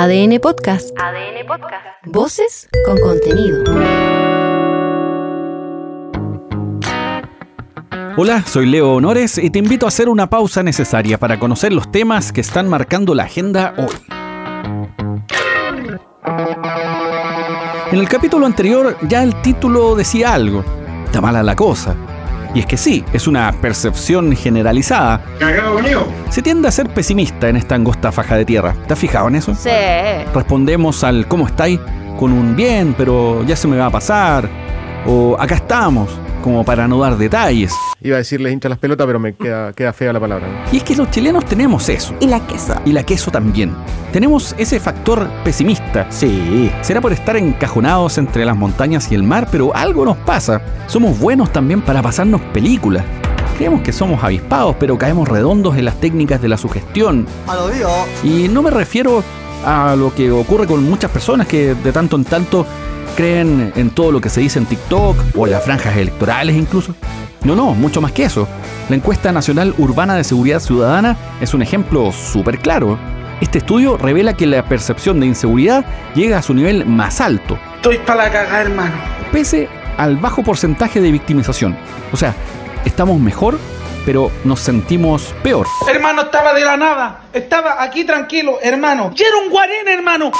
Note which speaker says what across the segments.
Speaker 1: ADN Podcast. ADN Podcast. Voces con contenido.
Speaker 2: Hola, soy Leo Honores y te invito a hacer una pausa necesaria para conocer los temas que están marcando la agenda hoy. En el capítulo anterior ya el título decía algo. Está mala la cosa. Y es que sí, es una percepción generalizada. Se tiende a ser pesimista en esta angosta faja de tierra. ¿Te has fijado en eso?
Speaker 3: Sí.
Speaker 2: Respondemos al ¿cómo estáis? con un bien, pero ya se me va a pasar. O acá estamos, como para no dar detalles.
Speaker 4: Iba a decirles hincha las pelotas, pero me queda, queda fea la palabra.
Speaker 2: Y es que los chilenos tenemos eso.
Speaker 3: Y la queso.
Speaker 2: Y la queso también. Tenemos ese factor pesimista. Sí. Será por estar encajonados entre las montañas y el mar, pero algo nos pasa. Somos buenos también para pasarnos películas. Creemos que somos avispados, pero caemos redondos en las técnicas de la sugestión. Y no me refiero a lo que ocurre con muchas personas que de tanto en tanto creen en todo lo que se dice en TikTok o en las franjas electorales incluso. No, no, mucho más que eso. La encuesta nacional urbana de seguridad ciudadana es un ejemplo súper claro. Este estudio revela que la percepción de inseguridad llega a su nivel más alto,
Speaker 5: Estoy para la cagada, hermano.
Speaker 2: pese al bajo porcentaje de victimización. O sea, estamos mejor, pero nos sentimos peor.
Speaker 5: Hermano, estaba de la nada. Estaba aquí tranquilo, hermano. Y era un guarén, hermano.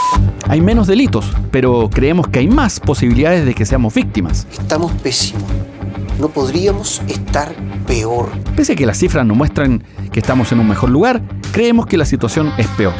Speaker 2: Hay menos delitos, pero creemos que hay más posibilidades de que seamos víctimas.
Speaker 6: Estamos pésimos. No podríamos estar peor.
Speaker 2: Pese a que las cifras nos muestran que estamos en un mejor lugar, creemos que la situación es peor.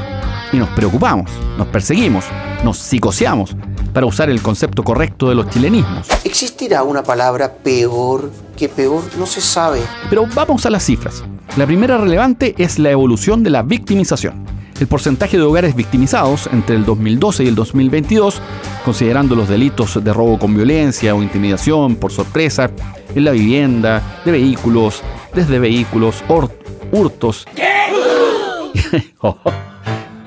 Speaker 2: Y nos preocupamos, nos perseguimos, nos psicoseamos, para usar el concepto correcto de los chilenismos.
Speaker 6: ¿Existirá una palabra peor que peor? No se sabe.
Speaker 2: Pero vamos a las cifras. La primera relevante es la evolución de la victimización. El porcentaje de hogares victimizados entre el 2012 y el 2022, considerando los delitos de robo con violencia o intimidación por sorpresa, en la vivienda, de vehículos, desde vehículos, hurtos.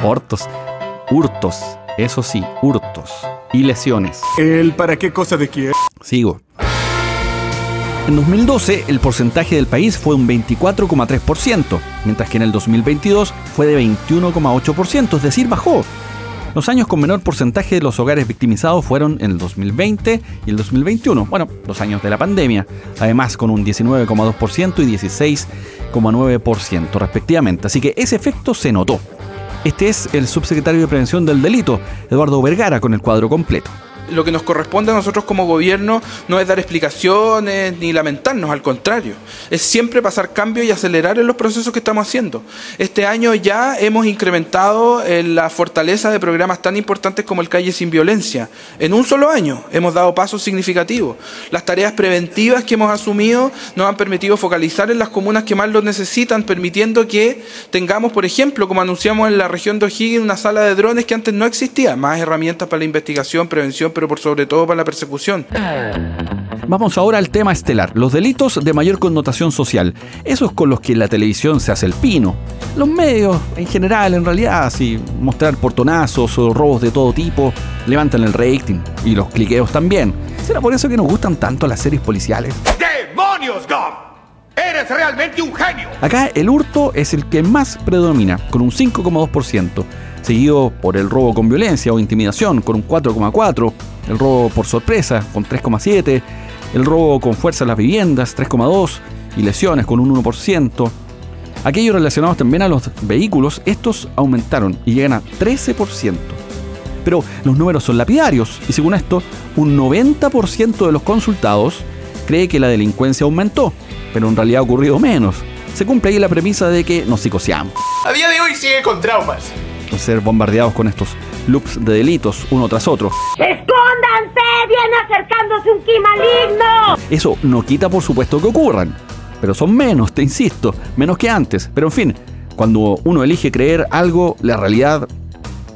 Speaker 2: Hortos. Hurtos. Eso sí, hurtos. Y lesiones.
Speaker 7: ¿El para qué cosa de quién?
Speaker 2: Sigo. En 2012 el porcentaje del país fue un 24,3%, mientras que en el 2022 fue de 21,8%, es decir, bajó. Los años con menor porcentaje de los hogares victimizados fueron en el 2020 y el 2021, bueno, los años de la pandemia, además con un 19,2% y 16,9% respectivamente, así que ese efecto se notó. Este es el subsecretario de Prevención del Delito, Eduardo Vergara, con el cuadro completo.
Speaker 5: Lo que nos corresponde a nosotros como gobierno no es dar explicaciones ni lamentarnos, al contrario. Es siempre pasar cambio y acelerar en los procesos que estamos haciendo. Este año ya hemos incrementado eh, la fortaleza de programas tan importantes como el Calle Sin Violencia. En un solo año hemos dado pasos significativos. Las tareas preventivas que hemos asumido nos han permitido focalizar en las comunas que más lo necesitan, permitiendo que tengamos, por ejemplo, como anunciamos en la región de O'Higgins, una sala de drones que antes no existía, más herramientas para la investigación, prevención, pero por sobre todo para la persecución.
Speaker 2: Vamos ahora al tema estelar, los delitos de mayor connotación social, esos con los que la televisión se hace el pino. Los medios, en general, en realidad, si mostrar portonazos o robos de todo tipo, levantan el rating y los cliqueos también. ¿Será por eso que nos gustan tanto las series policiales?
Speaker 7: ¡Demonios! ¡Eres realmente un genio!
Speaker 2: Acá el hurto es el que más predomina, con un 5,2%, seguido por el robo con violencia o intimidación, con un 4,4%, el robo por sorpresa, con 3,7%, el robo con fuerza en las viviendas, 3,2%, y lesiones, con un 1%. Aquellos relacionados también a los vehículos, estos aumentaron y llegan a 13%. Pero los números son lapidarios y según esto, un 90% de los consultados cree que la delincuencia aumentó, pero en realidad ha ocurrido menos. Se cumple ahí la premisa de que nos psicoseamos,
Speaker 7: A día de hoy sigue con traumas.
Speaker 2: ser bombardeados con estos loops de delitos uno tras otro.
Speaker 8: ¡Escóndanse! ¡Viene acercándose un ki maligno!
Speaker 2: Eso no quita por supuesto que ocurran, pero son menos, te insisto, menos que antes. Pero en fin, cuando uno elige creer algo, la realidad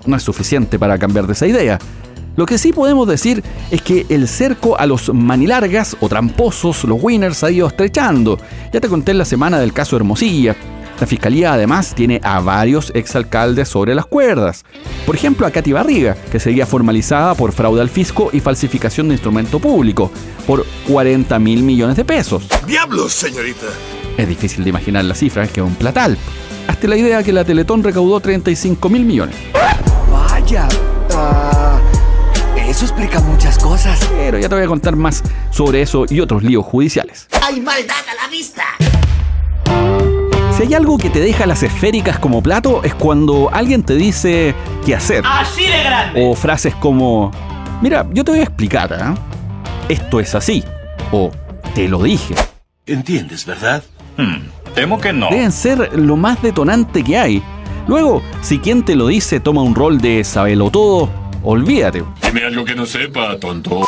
Speaker 2: no es suficiente para cambiar de esa idea. Lo que sí podemos decir es que el cerco a los manilargas o tramposos, los winners, ha ido estrechando. Ya te conté en la semana del caso Hermosilla. La fiscalía además tiene a varios exalcaldes sobre las cuerdas. Por ejemplo, a Katy Barriga, que sería formalizada por fraude al fisco y falsificación de instrumento público, por 40 mil millones de pesos.
Speaker 7: ¡Diablos, señorita!
Speaker 2: Es difícil de imaginar la cifra, que es un platal. Hasta la idea que la Teletón recaudó 35 mil millones.
Speaker 3: Vaya. Ah, eso explica muchas cosas.
Speaker 2: Pero ya te voy a contar más sobre eso y otros líos judiciales.
Speaker 9: ¡Hay maldad a la vista!
Speaker 2: Si hay algo que te deja las esféricas como plato es cuando alguien te dice qué hacer.
Speaker 9: ¡Así de grande!
Speaker 2: O frases como, mira, yo te voy a explicar, ¿eh? Esto es así. O te lo dije.
Speaker 10: ¿Entiendes, verdad?
Speaker 11: Hmm, temo que no.
Speaker 2: Deben ser lo más detonante que hay. Luego, si quien te lo dice toma un rol de sabelo todo, olvídate.
Speaker 11: Dime algo que no sepa, tonto.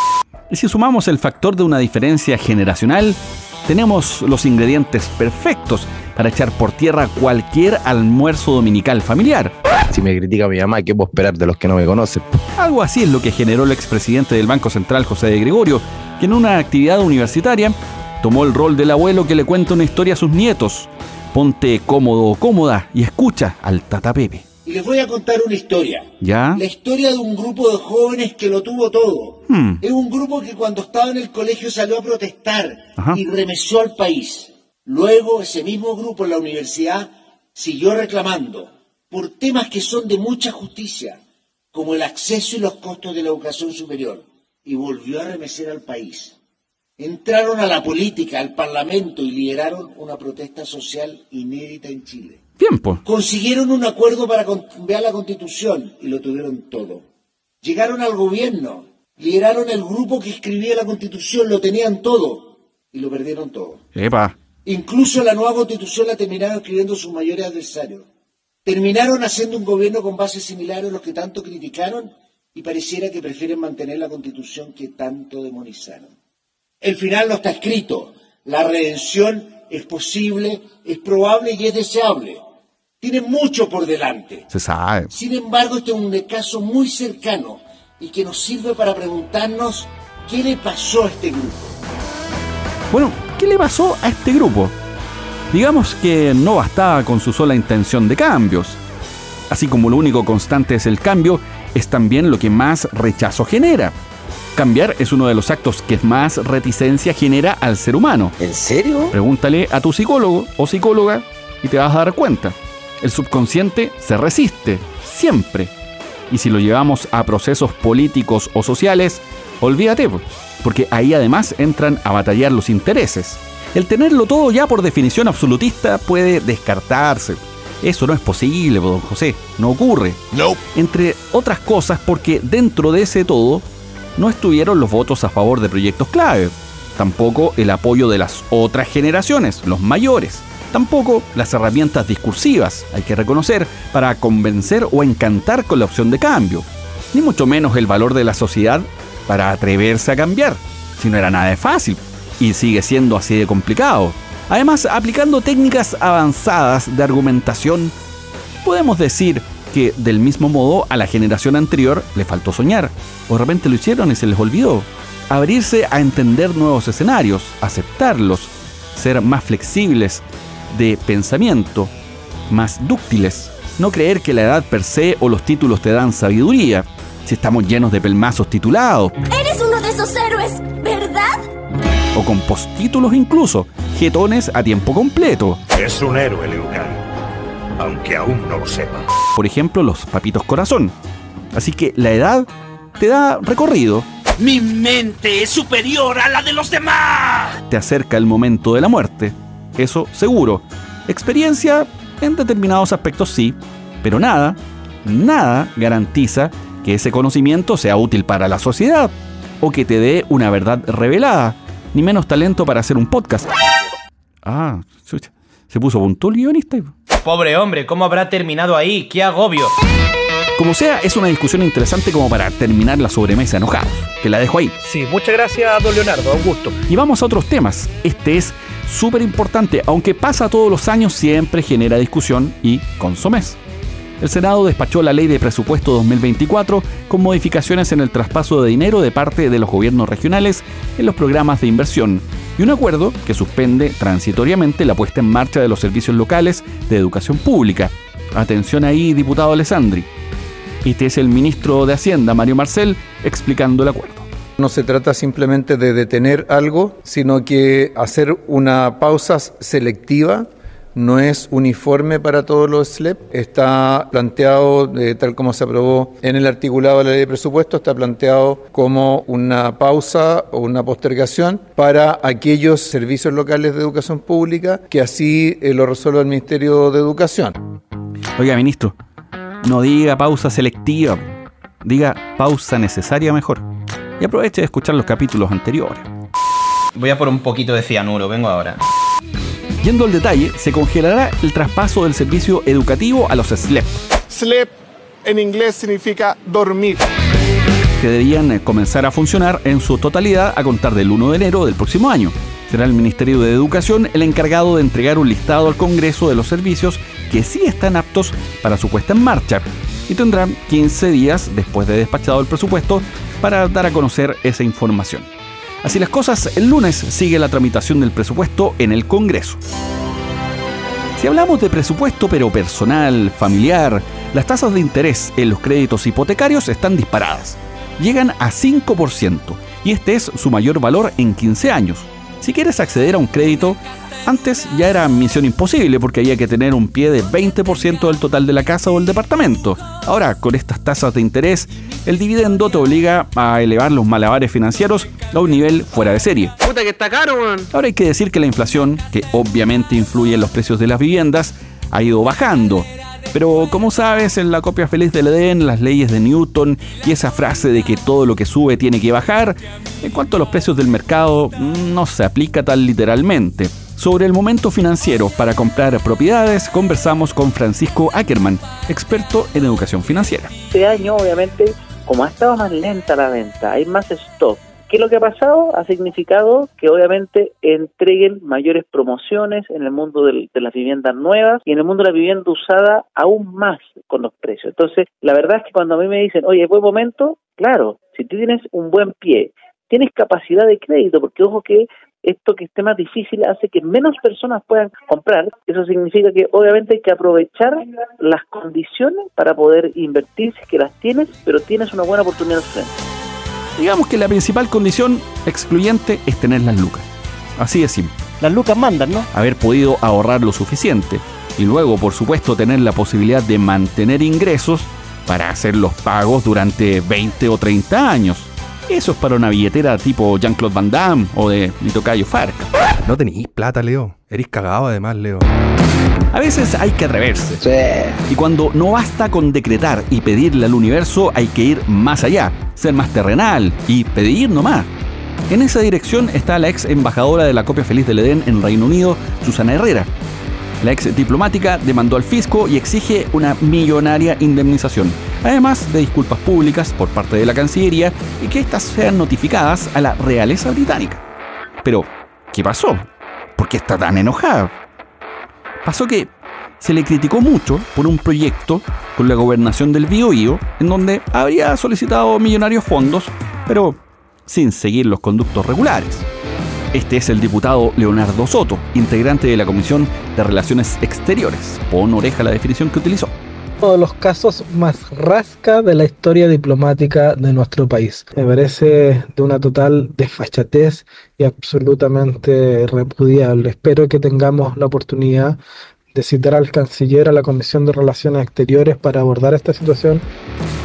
Speaker 2: Y si sumamos el factor de una diferencia generacional, tenemos los ingredientes perfectos para echar por tierra cualquier almuerzo dominical familiar.
Speaker 12: Si me critica mi mamá, ¿qué puedo esperar de los que no me conocen?
Speaker 2: Algo así es lo que generó el expresidente del Banco Central, José de Gregorio, que en una actividad universitaria tomó el rol del abuelo que le cuenta una historia a sus nietos. Ponte cómodo o cómoda y escucha al Tata Pepe.
Speaker 13: Y les voy a contar una historia.
Speaker 2: ¿Ya?
Speaker 13: La historia de un grupo de jóvenes que lo tuvo todo.
Speaker 2: Hmm.
Speaker 13: Es un grupo que cuando estaba en el colegio salió a protestar
Speaker 2: Ajá.
Speaker 13: y remeció al país. Luego ese mismo grupo en la universidad siguió reclamando por temas que son de mucha justicia, como el acceso y los costos de la educación superior, y volvió a remecer al país. Entraron a la política, al parlamento y lideraron una protesta social inédita en Chile.
Speaker 2: Pues.
Speaker 13: Consiguieron un acuerdo para cambiar la constitución y lo tuvieron todo. Llegaron al gobierno, lideraron el grupo que escribía la constitución, lo tenían todo y lo perdieron todo.
Speaker 2: Epa.
Speaker 13: Incluso la nueva constitución la terminaron escribiendo sus mayores adversarios. Terminaron haciendo un gobierno con bases similares a los que tanto criticaron y pareciera que prefieren mantener la constitución que tanto demonizaron. El final no está escrito. La redención es posible, es probable y es deseable. Tiene mucho por delante.
Speaker 2: Se sabe.
Speaker 13: Sin embargo, este es un caso muy cercano y que nos sirve para preguntarnos qué le pasó a este grupo.
Speaker 2: Bueno, ¿qué le pasó a este grupo? Digamos que no bastaba con su sola intención de cambios. Así como lo único constante es el cambio, es también lo que más rechazo genera. Cambiar es uno de los actos que más reticencia genera al ser humano.
Speaker 6: ¿En serio?
Speaker 2: Pregúntale a tu psicólogo o psicóloga y te vas a dar cuenta. El subconsciente se resiste, siempre. Y si lo llevamos a procesos políticos o sociales, olvídate, porque ahí además entran a batallar los intereses. El tenerlo todo ya por definición absolutista puede descartarse. Eso no es posible, don José, no ocurre.
Speaker 10: No.
Speaker 2: Entre otras cosas porque dentro de ese todo no estuvieron los votos a favor de proyectos clave, tampoco el apoyo de las otras generaciones, los mayores, tampoco las herramientas discursivas, hay que reconocer, para convencer o encantar con la opción de cambio, ni mucho menos el valor de la sociedad para atreverse a cambiar, si no era nada de fácil, y sigue siendo así de complicado. Además, aplicando técnicas avanzadas de argumentación, podemos decir que del mismo modo a la generación anterior le faltó soñar, o de repente lo hicieron y se les olvidó. Abrirse a entender nuevos escenarios, aceptarlos, ser más flexibles de pensamiento, más dúctiles, no creer que la edad per se o los títulos te dan sabiduría, si estamos llenos de pelmazos titulados,
Speaker 14: Eres uno de esos héroes, ¿verdad?
Speaker 2: o con postítulos incluso, jetones a tiempo completo.
Speaker 7: Es un héroe, Leucán. Aunque aún no lo sepa.
Speaker 2: Por ejemplo, los papitos corazón. Así que la edad te da recorrido,
Speaker 9: Mi mente es superior a la de los demás.
Speaker 2: te acerca el momento de la muerte. Eso seguro. Experiencia en determinados aspectos sí, pero nada, nada garantiza que ese conocimiento sea útil para la sociedad o que te dé una verdad revelada, ni menos talento para hacer un podcast. Ah, chucha, se puso puntual el guionista.
Speaker 15: Pobre hombre, ¿cómo habrá terminado ahí? ¡Qué agobio!
Speaker 2: Como sea, es una discusión interesante como para terminar la sobremesa enojados. Que la dejo ahí.
Speaker 16: Sí, muchas gracias, don Leonardo, un gusto.
Speaker 2: Y vamos a otros temas. Este es súper importante, aunque pasa todos los años, siempre genera discusión y consomés. El Senado despachó la ley de presupuesto 2024 con modificaciones en el traspaso de dinero de parte de los gobiernos regionales en los programas de inversión y un acuerdo que suspende transitoriamente la puesta en marcha de los servicios locales de educación pública. Atención ahí, diputado Alessandri. Este es el ministro de Hacienda, Mario Marcel, explicando el acuerdo.
Speaker 17: No se trata simplemente de detener algo, sino que hacer una pausa selectiva no es uniforme para todos los SLEP. Está planteado, eh, tal como se aprobó en el articulado de la ley de presupuesto, está planteado como una pausa o una postergación para aquellos servicios locales de educación pública que así eh, lo resuelva el Ministerio de Educación.
Speaker 2: Oiga, ministro, no diga pausa selectiva, diga pausa necesaria mejor. Y aproveche de escuchar los capítulos anteriores.
Speaker 15: Voy a por un poquito de cianuro, vengo ahora.
Speaker 2: Yendo al detalle, se congelará el traspaso del servicio educativo a los SLEP.
Speaker 10: SLEP en inglés significa dormir.
Speaker 2: Que deberían comenzar a funcionar en su totalidad a contar del 1 de enero del próximo año. Será el Ministerio de Educación el encargado de entregar un listado al Congreso de los servicios que sí están aptos para su puesta en marcha y tendrán 15 días después de despachado el presupuesto para dar a conocer esa información. Así las cosas, el lunes sigue la tramitación del presupuesto en el Congreso. Si hablamos de presupuesto pero personal, familiar, las tasas de interés en los créditos hipotecarios están disparadas. Llegan a 5% y este es su mayor valor en 15 años. Si quieres acceder a un crédito, antes ya era misión imposible porque había que tener un pie de 20% del total de la casa o el departamento. Ahora, con estas tasas de interés, el dividendo te obliga a elevar los malabares financieros a un nivel fuera de serie.
Speaker 18: Puta que está caro, man.
Speaker 2: Ahora hay que decir que la inflación, que obviamente influye en los precios de las viviendas, ha ido bajando. Pero como sabes, en la copia feliz del Edén, las leyes de Newton y esa frase de que todo lo que sube tiene que bajar, en cuanto a los precios del mercado, no se aplica tal literalmente. Sobre el momento financiero para comprar propiedades, conversamos con Francisco Ackerman, experto en educación financiera.
Speaker 19: Este año, obviamente, como ha estado más lenta la venta, hay más stock. ¿Qué es lo que ha pasado? Ha significado que obviamente entreguen mayores promociones en el mundo de las viviendas nuevas y en el mundo de la vivienda usada aún más con los precios. Entonces, la verdad es que cuando a mí me dicen, oye, es buen momento, claro, si tú tienes un buen pie, tienes capacidad de crédito, porque ojo que esto que esté más difícil hace que menos personas puedan comprar. Eso significa que obviamente hay que aprovechar las condiciones para poder invertir si que las tienes, pero tienes una buena oportunidad al frente.
Speaker 2: Digamos que la principal condición excluyente es tener las lucas. Así de simple.
Speaker 18: Las lucas mandan, ¿no?
Speaker 2: Haber podido ahorrar lo suficiente y luego, por supuesto, tener la posibilidad de mantener ingresos para hacer los pagos durante 20 o 30 años. Eso es para una billetera tipo Jean-Claude Van Damme o de mi tocayo Farca.
Speaker 4: No tenéis plata, Leo. Eres cagado además, Leo.
Speaker 2: A veces hay que atreverse. Y cuando no basta con decretar y pedirle al universo, hay que ir más allá, ser más terrenal y pedir nomás. En esa dirección está la ex embajadora de la copia feliz del Edén en Reino Unido, Susana Herrera. La ex diplomática demandó al fisco y exige una millonaria indemnización, además de disculpas públicas por parte de la Cancillería y que éstas sean notificadas a la realeza británica. Pero, ¿qué pasó? ¿Por qué está tan enojada? Pasó que se le criticó mucho por un proyecto con la gobernación del Biobío en donde habría solicitado millonarios fondos, pero sin seguir los conductos regulares. Este es el diputado Leonardo Soto, integrante de la Comisión de Relaciones Exteriores. Pon oreja la definición que utilizó.
Speaker 20: Uno de los casos más rasca de la historia diplomática de nuestro país. Me parece de una total desfachatez y absolutamente repudiable. Espero que tengamos la oportunidad de citar al canciller a la Comisión de Relaciones Exteriores para abordar esta situación.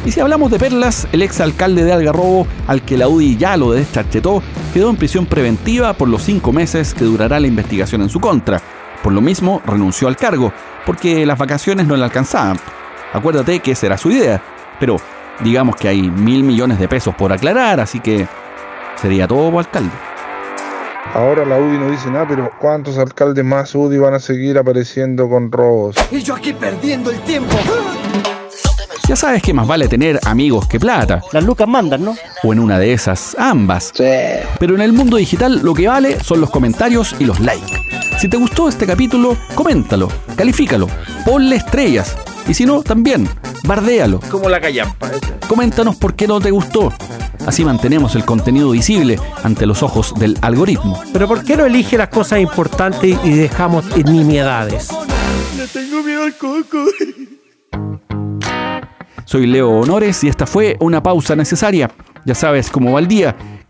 Speaker 2: Y si hablamos de perlas, el ex alcalde de Algarrobo, al que la UDI ya lo descharchetó, quedó en prisión preventiva por los cinco meses que durará la investigación en su contra. Por lo mismo, renunció al cargo, porque las vacaciones no le alcanzaban. Acuérdate que esa era su idea, pero digamos que hay mil millones de pesos por aclarar, así que sería todo alcalde.
Speaker 21: Ahora la UDI no dice nada, pero ¿cuántos alcaldes más UDI van a seguir apareciendo con robos?
Speaker 3: Y yo aquí perdiendo el tiempo.
Speaker 2: Ya sabes que más vale tener amigos que plata.
Speaker 18: Las lucas mandan, ¿no?
Speaker 2: O en una de esas, ambas. Sí. Pero en el mundo digital lo que vale son los comentarios y los likes. Si te gustó este capítulo, coméntalo, califícalo, ponle estrellas. Y si no, también, bardéalo.
Speaker 18: Como la callampa.
Speaker 2: Coméntanos por qué no te gustó. Así mantenemos el contenido visible ante los ojos del algoritmo.
Speaker 18: Pero ¿por qué no elige las cosas importantes y dejamos nimiedades?
Speaker 3: Le tengo miedo al coco.
Speaker 2: Soy Leo Honores y esta fue una pausa necesaria. Ya sabes cómo va el día.